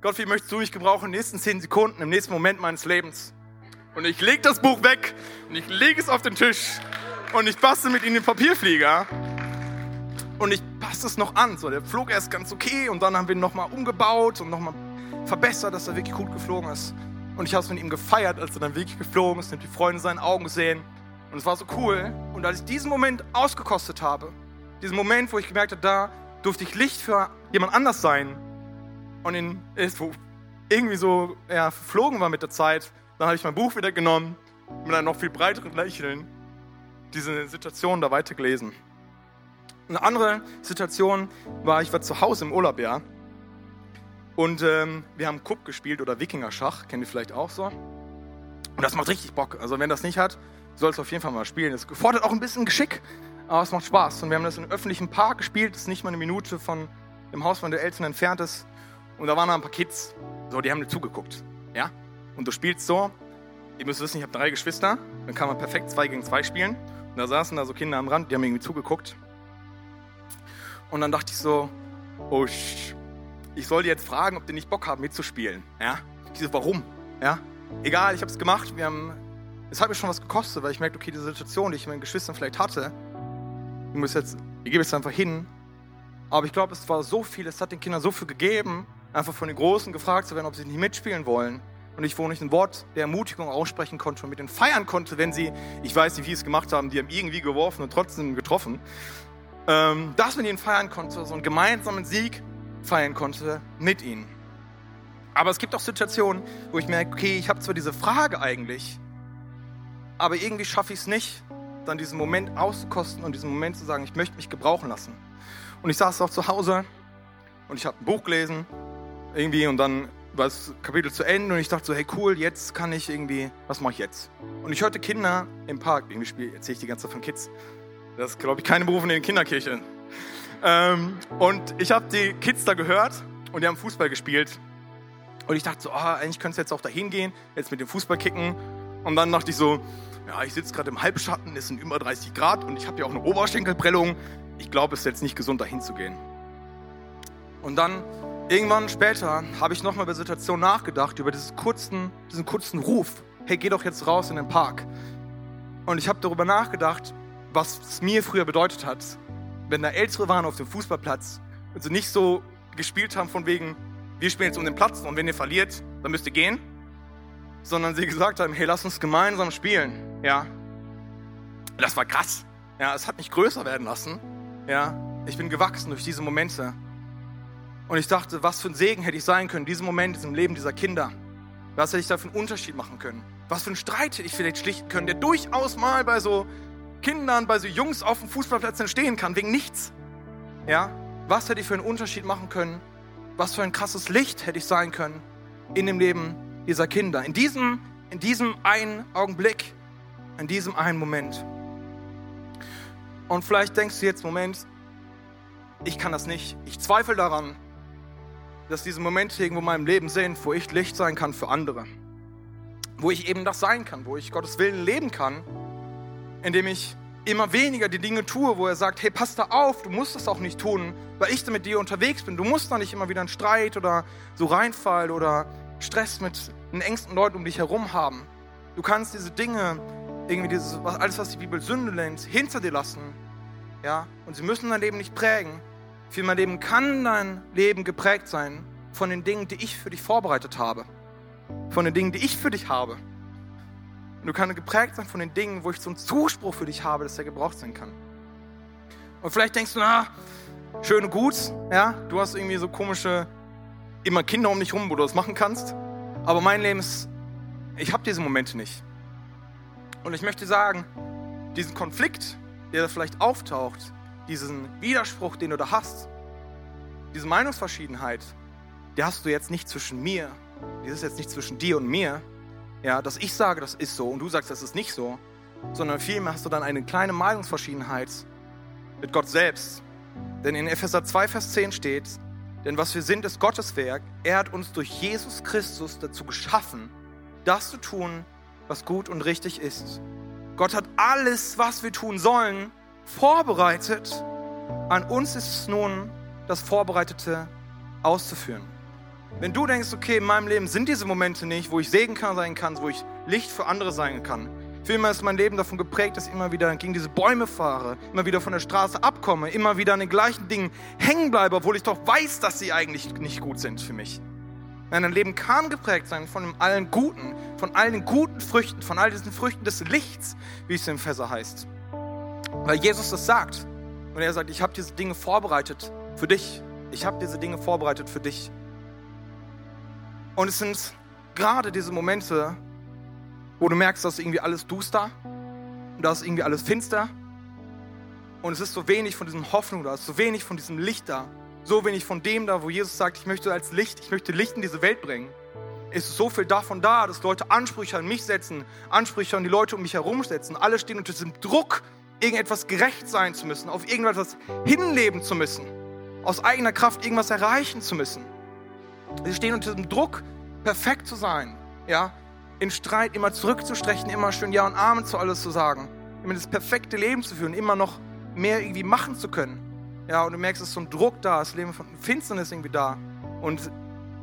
Gott, wie möchtest du mich gebrauchen in den nächsten zehn Sekunden, im nächsten Moment meines Lebens? Und ich lege das Buch weg und ich lege es auf den Tisch und ich bastel mit ihm den Papierflieger und ich passe es noch an. So, der flog erst ganz okay und dann haben wir ihn nochmal umgebaut und nochmal verbessert, dass er wirklich gut geflogen ist. Und ich habe es mit ihm gefeiert, als er dann wirklich geflogen ist und die Freunde in seinen Augen gesehen. Und es war so cool. Und als ich diesen Moment ausgekostet habe, diesen Moment, wo ich gemerkt habe, da durfte ich Licht für jemand anders sein. Und in, irgendwie so ja, verflogen war mit der Zeit, dann habe ich mein Buch wieder genommen, mit einem noch viel breiteren Lächeln diese Situation da weitergelesen. Eine andere Situation war, ich war zu Hause im Urlaub, ja. Und ähm, wir haben Kupp gespielt oder Wikinger-Schach, kennt ihr vielleicht auch so. Und das macht richtig Bock. Also wenn das nicht hat, soll es auf jeden Fall mal spielen. Es fordert auch ein bisschen Geschick, aber es macht Spaß. Und wir haben das in einem öffentlichen Park gespielt, das ist nicht mal eine Minute von dem Haus von der Eltern entfernt ist. Und da waren da ein paar Kids, so, die haben dir zugeguckt. Ja? Und du spielst so, ihr müsst wissen, ich habe drei Geschwister, dann kann man perfekt zwei gegen zwei spielen. Und da saßen da so Kinder am Rand, die haben irgendwie zugeguckt. Und dann dachte ich so, oh, ich soll die jetzt fragen, ob die nicht Bock haben, mitzuspielen. Ja? Ich so, warum? Ja? Egal, ich habe es gemacht. Wir haben, es hat mir schon was gekostet, weil ich merkte, okay, diese Situation, die ich mit meinen Geschwistern vielleicht hatte, ich muss jetzt, ich gebe es einfach hin. Aber ich glaube, es war so viel, es hat den Kindern so viel gegeben, einfach von den Großen gefragt zu werden, ob sie nicht mitspielen wollen. Und ich, wo nicht ein Wort der Ermutigung aussprechen konnte und mit denen feiern konnte, wenn sie, ich weiß nicht, wie sie es gemacht haben, die haben irgendwie geworfen und trotzdem getroffen, ähm, dass mit ihnen feiern konnte, so einen gemeinsamen Sieg feiern konnte mit ihnen. Aber es gibt auch Situationen, wo ich merke, okay, ich habe zwar diese Frage eigentlich, aber irgendwie schaffe ich es nicht, dann diesen Moment auszukosten und diesen Moment zu sagen, ich möchte mich gebrauchen lassen. Und ich saß auch zu Hause und ich habe ein Buch gelesen irgendwie und dann war das Kapitel zu Ende und ich dachte so, hey cool, jetzt kann ich irgendwie, was mache ich jetzt? Und ich hörte Kinder im Park, irgendwie erzähle ich die ganze Zeit von Kids. Das ist, glaube ich, keine Berufung in der Kinderkirche. Ähm, und ich habe die Kids da gehört und die haben Fußball gespielt. Und ich dachte so, oh, eigentlich könntest du jetzt auch da hingehen, jetzt mit dem Fußball kicken. Und dann dachte ich so, ja, ich sitze gerade im Halbschatten, es sind über 30 Grad und ich habe ja auch eine Oberschenkelprellung. ich glaube, es ist jetzt nicht gesund, dahin zu gehen. Und dann irgendwann später habe ich nochmal über die Situation nachgedacht, über diesen kurzen, diesen kurzen Ruf. Hey, geh doch jetzt raus in den Park. Und ich habe darüber nachgedacht, was es mir früher bedeutet hat, wenn da Ältere waren auf dem Fußballplatz und sie nicht so gespielt haben von wegen, wir spielen jetzt um den Platz und wenn ihr verliert, dann müsst ihr gehen, sondern sie gesagt haben, hey, lass uns gemeinsam spielen. Ja, das war krass. Ja, es hat mich größer werden lassen. Ja, ich bin gewachsen durch diese Momente. Und ich dachte, was für ein Segen hätte ich sein können, diesen Moment, diesem Leben dieser Kinder. Was hätte ich da für einen Unterschied machen können? Was für einen Streit hätte ich vielleicht schlichten können, der durchaus mal bei so Kindern, bei so Jungs auf dem Fußballplatz entstehen kann, wegen nichts. Ja, was hätte ich für einen Unterschied machen können? Was für ein krasses Licht hätte ich sein können in dem Leben dieser Kinder? In diesem, in diesem einen Augenblick, in diesem einen Moment. Und vielleicht denkst du jetzt, Moment, ich kann das nicht. Ich zweifle daran, dass diese Momente irgendwo in meinem Leben sind, wo ich Licht sein kann für andere. Wo ich eben das sein kann, wo ich Gottes Willen leben kann, indem ich immer weniger die Dinge tue, wo er sagt, hey, pass da auf, du musst das auch nicht tun, weil ich da mit dir unterwegs bin. Du musst da nicht immer wieder einen Streit oder so reinfallen oder Stress mit den engsten Leuten um dich herum haben. Du kannst diese Dinge irgendwie dieses, alles, was die Bibel Sünde nennt, hinter dir lassen. Ja? Und sie müssen dein Leben nicht prägen. Mein Leben kann dein Leben geprägt sein von den Dingen, die ich für dich vorbereitet habe. Von den Dingen, die ich für dich habe. Und du kannst geprägt sein von den Dingen, wo ich so einen Zuspruch für dich habe, dass der gebraucht sein kann. Und vielleicht denkst du, na, schön und gut, ja, du hast irgendwie so komische, immer Kinder um dich rum, wo du das machen kannst. Aber mein Leben ist, ich habe diese Momente nicht. Und ich möchte sagen, diesen Konflikt, der da vielleicht auftaucht, diesen Widerspruch, den du da hast, diese Meinungsverschiedenheit, der hast du jetzt nicht zwischen mir, die ist jetzt nicht zwischen dir und mir, ja, dass ich sage, das ist so und du sagst, das ist nicht so, sondern vielmehr hast du dann eine kleine Meinungsverschiedenheit mit Gott selbst. Denn in Epheser 2, Vers 10 steht, denn was wir sind, ist Gottes Werk. Er hat uns durch Jesus Christus dazu geschaffen, das zu tun, was gut und richtig ist. Gott hat alles, was wir tun sollen, vorbereitet. An uns ist es nun, das Vorbereitete auszuführen. Wenn du denkst, okay, in meinem Leben sind diese Momente nicht, wo ich Segen sein kann, wo ich Licht für andere sein kann. Vielmehr ist mein Leben davon geprägt, dass ich immer wieder gegen diese Bäume fahre, immer wieder von der Straße abkomme, immer wieder an den gleichen Dingen hängen bleibe, obwohl ich doch weiß, dass sie eigentlich nicht gut sind für mich. Nein, dein Leben kann geprägt sein von allen Guten, von all den guten Früchten, von all diesen Früchten des Lichts, wie es im Fässer heißt. Weil Jesus das sagt. Und er sagt, ich habe diese Dinge vorbereitet für dich. Ich habe diese Dinge vorbereitet für dich. Und es sind gerade diese Momente, wo du merkst, dass irgendwie alles duster und da ist irgendwie alles finster. Und es ist so wenig von diesem Hoffnung da, es ist so wenig von diesem Licht da so wenig von dem da, wo Jesus sagt, ich möchte als Licht, ich möchte Licht in diese Welt bringen. Ist so viel davon da, dass Leute Ansprüche an mich setzen, Ansprüche an die Leute um mich herum setzen. Alle stehen unter diesem Druck, irgendetwas gerecht sein zu müssen, auf irgendetwas hinleben zu müssen, aus eigener Kraft irgendwas erreichen zu müssen. Sie stehen unter diesem Druck, perfekt zu sein, ja, in Streit immer zurückzustrechen, immer schön Ja und Amen zu alles zu sagen, immer das perfekte Leben zu führen, immer noch mehr irgendwie machen zu können. Ja, und du merkst, es ist so ein Druck da, das Leben von Finsternis irgendwie da. Und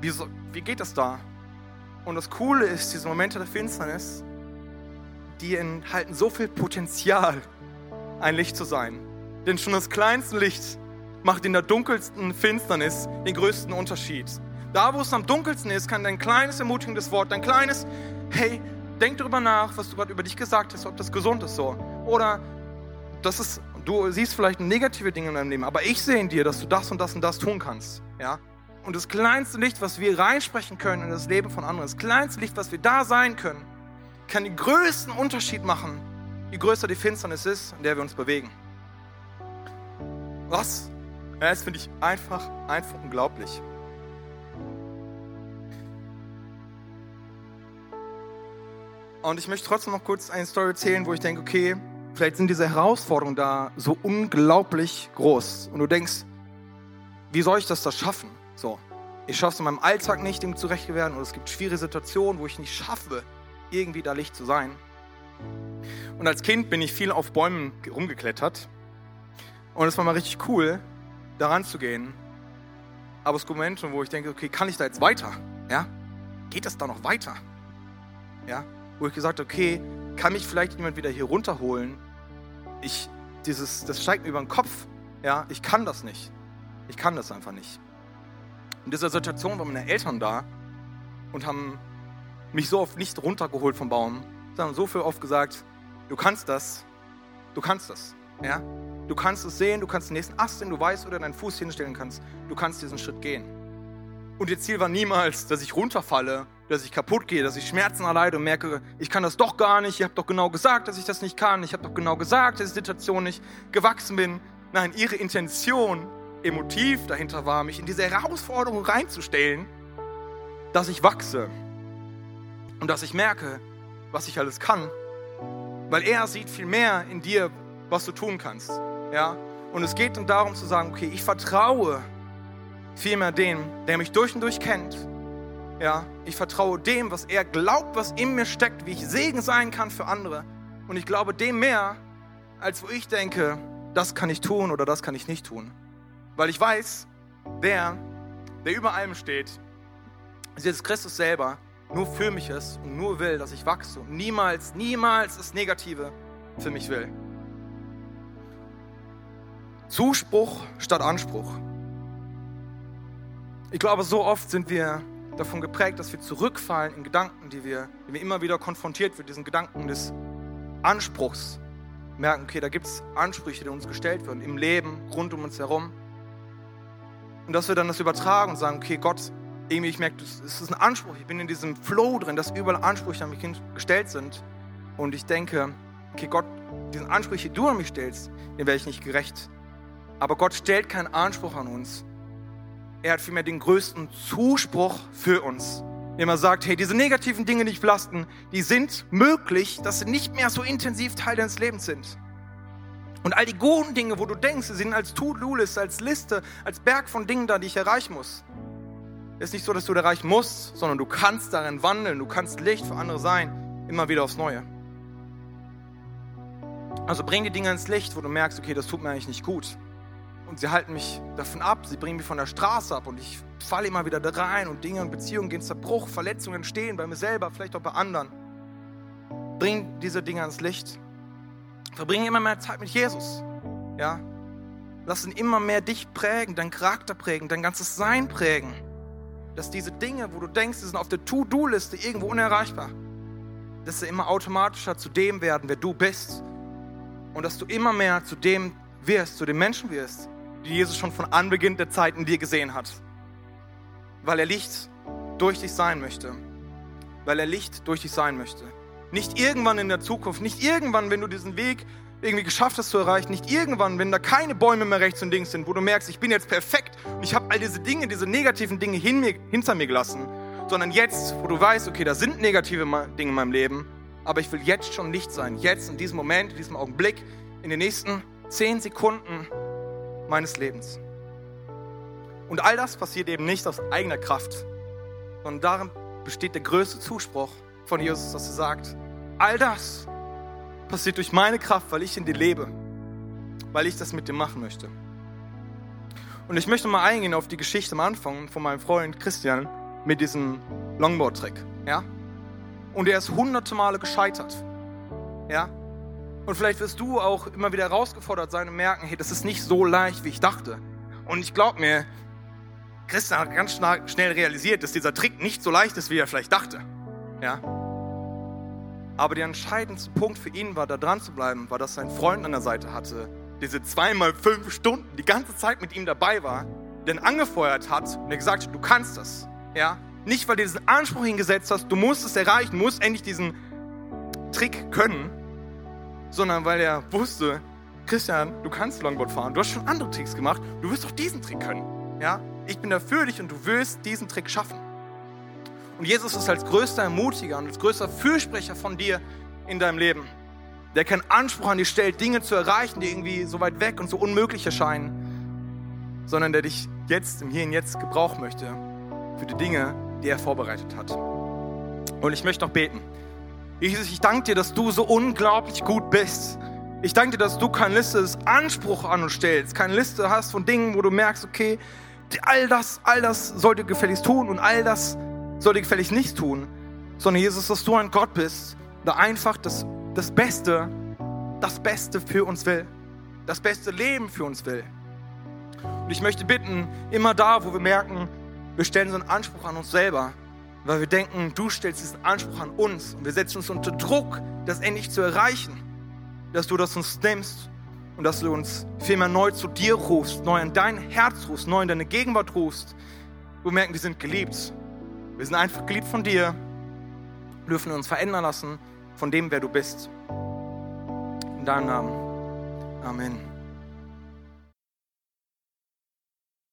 wie, so, wie geht das da? Und das Coole ist, diese Momente der Finsternis, die enthalten so viel Potenzial, ein Licht zu sein. Denn schon das kleinste Licht macht in der dunkelsten Finsternis den größten Unterschied. Da, wo es am dunkelsten ist, kann dein kleines ermutigendes Wort, dein kleines, hey, denk darüber nach, was du gerade über dich gesagt hast, ob das gesund ist so. Oder das ist Du siehst vielleicht negative Dinge in deinem Leben, aber ich sehe in dir, dass du das und das und das tun kannst. Ja? Und das kleinste Licht, was wir reinsprechen können in das Leben von anderen, das kleinste Licht, was wir da sein können, kann den größten Unterschied machen, je größer die Finsternis ist, in der wir uns bewegen. Was? Das finde ich einfach, einfach unglaublich. Und ich möchte trotzdem noch kurz eine Story erzählen, wo ich denke, okay, Vielleicht sind diese Herausforderungen da so unglaublich groß und du denkst, wie soll ich das da schaffen? So, ich schaffe es in meinem Alltag nicht, dem zurecht zu werden oder es gibt schwierige Situationen, wo ich nicht schaffe, irgendwie da Licht zu sein. Und als Kind bin ich viel auf Bäumen rumgeklettert Und es war mal richtig cool, daran zu gehen. Aber es gibt Momente, wo ich denke, okay, kann ich da jetzt weiter? Ja? Geht das da noch weiter? Ja? Wo ich gesagt habe, okay, kann mich vielleicht jemand wieder hier runterholen? Ich, dieses, das steigt mir über den Kopf. Ja? Ich kann das nicht. Ich kann das einfach nicht. In dieser Situation waren meine Eltern da und haben mich so oft nicht runtergeholt vom Baum. Haben so viel oft gesagt, du kannst das, du kannst das. Ja? Du kannst es sehen, du kannst den nächsten Ast sehen, du weißt, du deinen Fuß hinstellen kannst. Du kannst diesen Schritt gehen. Und ihr Ziel war niemals, dass ich runterfalle, dass ich kaputt gehe, dass ich Schmerzen erleide und merke, ich kann das doch gar nicht. Ihr habt doch genau gesagt, dass ich das nicht kann. Ich habe doch genau gesagt, dass ich die Situation nicht gewachsen bin. Nein, ihre Intention, emotiv dahinter war, mich in diese Herausforderung reinzustellen, dass ich wachse und dass ich merke, was ich alles kann. Weil er sieht viel mehr in dir, was du tun kannst. Ja? Und es geht dann darum zu sagen, okay, ich vertraue vielmehr dem, der mich durch und durch kennt. Ja? Ich vertraue dem, was er glaubt, was in mir steckt, wie ich Segen sein kann für andere. Und ich glaube dem mehr, als wo ich denke, das kann ich tun oder das kann ich nicht tun. Weil ich weiß, der, der über allem steht, ist jetzt Christus selber, nur für mich ist und nur will, dass ich wachse und niemals, niemals das Negative für mich will. Zuspruch statt Anspruch. Ich glaube, so oft sind wir davon geprägt, dass wir zurückfallen in Gedanken, die wir, die wir immer wieder konfrontiert mit diesen Gedanken des Anspruchs. Merken, okay, da gibt es Ansprüche, die uns gestellt werden im Leben, rund um uns herum. Und dass wir dann das übertragen und sagen, okay, Gott, irgendwie, ich merke, es ist ein Anspruch, ich bin in diesem Flow drin, dass überall Ansprüche an mich gestellt sind. Und ich denke, okay, Gott, diesen Anspruch, die du an mich stellst, den werde ich nicht gerecht. Aber Gott stellt keinen Anspruch an uns. Er hat vielmehr den größten Zuspruch für uns. Indem er sagt, hey, diese negativen Dinge, die dich belasten, die sind möglich, dass sie nicht mehr so intensiv Teil deines Lebens sind. Und all die guten Dinge, wo du denkst, sie sind als To-Do-Liste, als Liste, als Berg von Dingen da, die ich erreichen muss. Es ist nicht so, dass du erreichen musst, sondern du kannst darin wandeln, du kannst Licht für andere sein, immer wieder aufs Neue. Also bring die Dinge ins Licht, wo du merkst, okay, das tut mir eigentlich nicht gut und sie halten mich davon ab, sie bringen mich von der Straße ab und ich falle immer wieder da rein und Dinge und Beziehungen gehen zerbruch, Verletzungen entstehen bei mir selber, vielleicht auch bei anderen. Bring diese Dinge ans Licht. Verbringe immer mehr Zeit mit Jesus. Ja? Lass ihn immer mehr dich prägen, dein Charakter prägen, dein ganzes Sein prägen. Dass diese Dinge, wo du denkst, sie sind auf der To-Do-Liste irgendwo unerreichbar, dass sie immer automatischer zu dem werden, wer du bist. Und dass du immer mehr zu dem wirst, zu dem Menschen wirst, die Jesus schon von Anbeginn der Zeit in dir gesehen hat. Weil er Licht durch dich sein möchte. Weil er Licht durch dich sein möchte. Nicht irgendwann in der Zukunft, nicht irgendwann, wenn du diesen Weg irgendwie geschafft hast zu erreichen, nicht irgendwann, wenn da keine Bäume mehr rechts und links sind, wo du merkst, ich bin jetzt perfekt und ich habe all diese Dinge, diese negativen Dinge mir, hinter mir gelassen, sondern jetzt, wo du weißt, okay, da sind negative Dinge in meinem Leben, aber ich will jetzt schon Licht sein, jetzt in diesem Moment, in diesem Augenblick, in den nächsten zehn Sekunden meines Lebens. Und all das passiert eben nicht aus eigener Kraft, sondern darin besteht der größte Zuspruch von Jesus, dass er sagt, all das passiert durch meine Kraft, weil ich in dir lebe, weil ich das mit dir machen möchte. Und ich möchte mal eingehen auf die Geschichte am Anfang von meinem Freund Christian mit diesem Longboard-Trick. Ja? Und er ist hunderte Male gescheitert. Ja? Und vielleicht wirst du auch immer wieder herausgefordert sein und merken, hey, das ist nicht so leicht, wie ich dachte. Und ich glaube mir, Christian hat ganz schnell realisiert, dass dieser Trick nicht so leicht ist, wie er vielleicht dachte. Ja? Aber der entscheidendste Punkt für ihn war, da dran zu bleiben, war, dass sein Freund an der Seite hatte, diese zweimal fünf Stunden die ganze Zeit mit ihm dabei war, den angefeuert hat und er gesagt hat, du kannst das. Ja? Nicht, weil du diesen Anspruch hingesetzt hast, du musst es erreichen, musst endlich diesen Trick können, sondern weil er wusste, Christian, du kannst Longboard fahren, du hast schon andere Tricks gemacht, du wirst auch diesen Trick können. Ja? Ich bin da für dich und du wirst diesen Trick schaffen. Und Jesus ist als größter Ermutiger und als größter Fürsprecher von dir in deinem Leben, der keinen Anspruch an dich stellt, Dinge zu erreichen, die irgendwie so weit weg und so unmöglich erscheinen, sondern der dich jetzt im Hier und Jetzt gebrauchen möchte für die Dinge, die er vorbereitet hat. Und ich möchte noch beten. Jesus, ich danke dir, dass du so unglaublich gut bist. Ich danke dir, dass du keine Liste des Anspruchs an uns stellst, keine Liste hast von Dingen, wo du merkst, okay, all das, all das sollte gefälligst tun und all das sollte gefälligst nicht tun, sondern Jesus, dass du ein Gott bist, der einfach das, das Beste, das Beste für uns will, das beste Leben für uns will. Und ich möchte bitten, immer da, wo wir merken, wir stellen so einen Anspruch an uns selber, weil wir denken, du stellst diesen Anspruch an uns und wir setzen uns unter Druck, das endlich zu erreichen, dass du das uns nimmst und dass du uns vielmehr neu zu dir rufst, neu in dein Herz rufst, neu in deine Gegenwart rufst. Wir merken, wir sind geliebt. Wir sind einfach geliebt von dir, wir dürfen uns verändern lassen von dem, wer du bist. In deinem Namen. Amen.